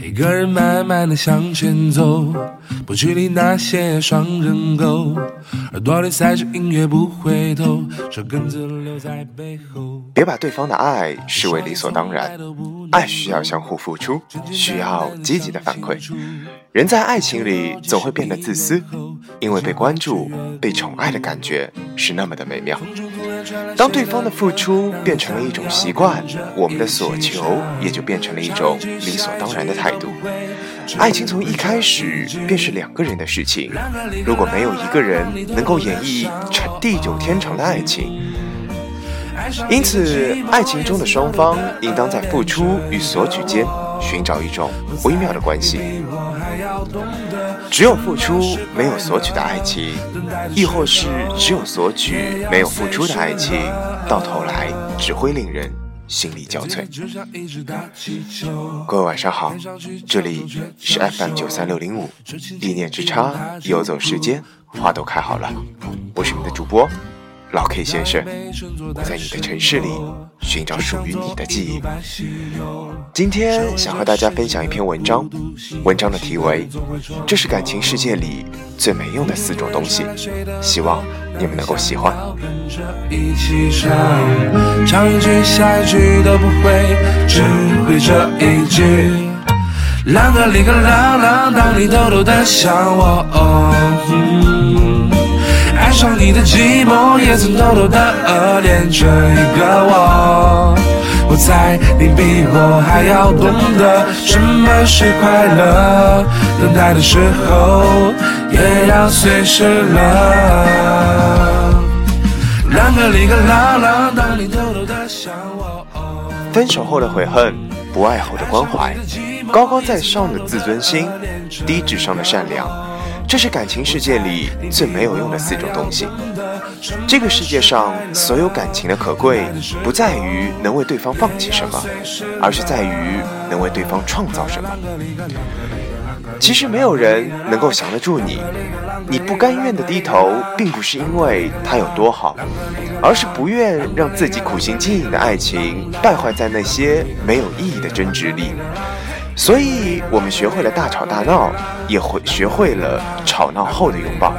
一个人慢慢的向前走，不去理那些双人狗，耳朵里塞着音乐不回头，车根子留在背后。别把对方的爱视为理所当然，爱需要相互付出，需要积极的反馈。人在爱情里总会变得自私，因为被关注、被宠爱的感觉是那么的美妙。当对方的付出变成了一种习惯，我们的所求也就变成了一种理所当然的态度。爱情从一开始便是两个人的事情，如果没有一个人能够演绎成地久天长的爱情，因此爱情中的双方应当在付出与索取间寻找一种微妙的关系。只有付出没有索取的爱情，亦或是只有索取没有付出的爱情，到头来只会令人心力交瘁。各位晚上好，这里是 FM 九三六零五，一念之差，游走时间，花都开好了，我是你的主播。老 K 先生，我在你的城市里寻找属于你的记忆。今天想和大家分享一篇文章，文章的题为《这是感情世界里最没用的四种东西》，希望你们能够喜欢。一起唱，唱一句下一句都不会，只会这一句。啷个哩个啷啷，当你偷偷的想我。爱上你的寂寞，也曾偷偷的恶恋着一个我。我猜你比我还要懂得什么是快乐，等待的时候也要随时了。啷个哩个啷啷，当你偷偷的想我。分手后的悔恨，不爱后的关怀，高高在上的自尊心，低智商的善良。这是感情世界里最没有用的四种东西。这个世界上所有感情的可贵，不在于能为对方放弃什么，而是在于能为对方创造什么。其实没有人能够降得住你，你不甘愿的低头，并不是因为他有多好，而是不愿让自己苦心经营的爱情败坏在那些没有意义的争执里。所以，我们学会了大吵大闹，也会学会了吵闹后的拥抱。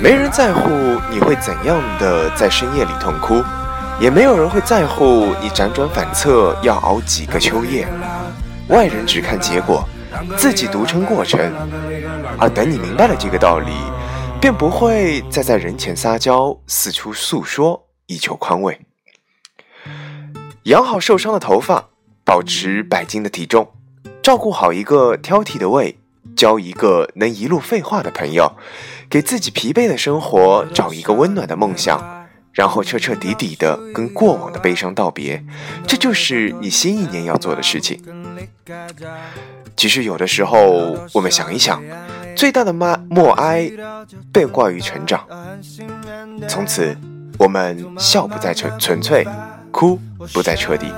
没人在乎你会怎样的在深夜里痛哭，也没有人会在乎你辗转反侧要熬几个秋夜。外人只看结果，自己独撑过程。而等你明白了这个道理，便不会再在人前撒娇，四处诉说，以求宽慰。养好受伤的头发。保持百斤的体重，照顾好一个挑剔的胃，交一个能一路废话的朋友，给自己疲惫的生活找一个温暖的梦想，然后彻彻底底的跟过往的悲伤道别，这就是你新一年要做的事情。其实有的时候，我们想一想，最大的默默哀，被挂于成长。从此，我们笑不再纯纯粹，哭不再彻底。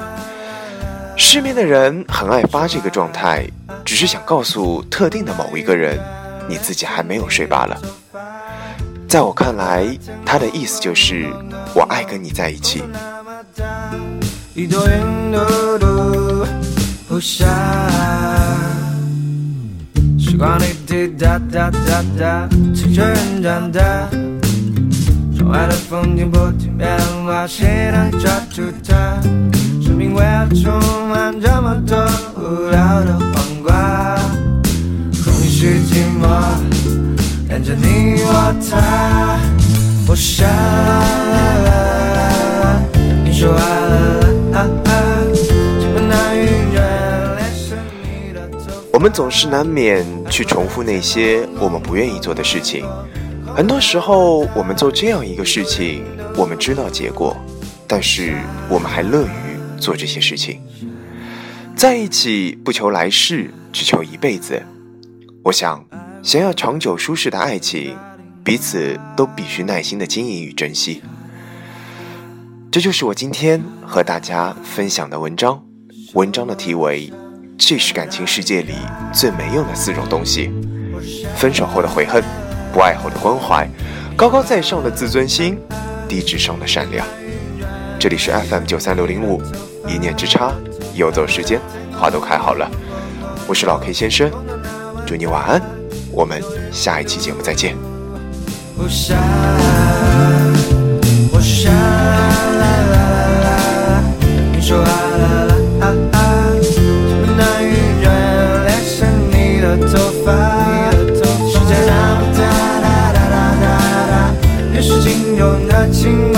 失眠的人很爱发这个状态，只是想告诉特定的某一个人，你自己还没有睡罢了。在我看来，他的意思就是我爱跟你在一起。窗外的风景不停变化，谁能抓住它？命为何充满这么多无聊的黄瓜？空虚寂寞，连着你我他。我想，你说爱了，情不难预人恋上你的头。我们总是难免去重复那些我们不愿意做的事情。很多时候，我们做这样一个事情，我们知道结果，但是我们还乐于。做这些事情，在一起不求来世，只求一辈子。我想，想要长久舒适的爱情，彼此都必须耐心的经营与珍惜。这就是我今天和大家分享的文章。文章的题为：这是感情世界里最没用的四种东西。分手后的悔恨，不爱后的关怀，高高在上的自尊心，低智商的善良。这里是 fm 九三六零五一念之差游走时间花都开好了我是老 k 先生祝你晚安我们下一期节目再见我想我想啦啦啦啦你说啦啦啊啊么你的头发时间是的情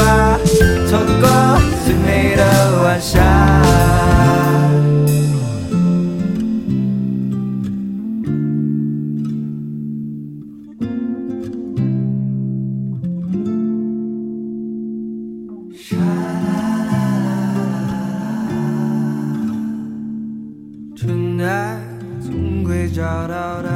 春来总会找到它。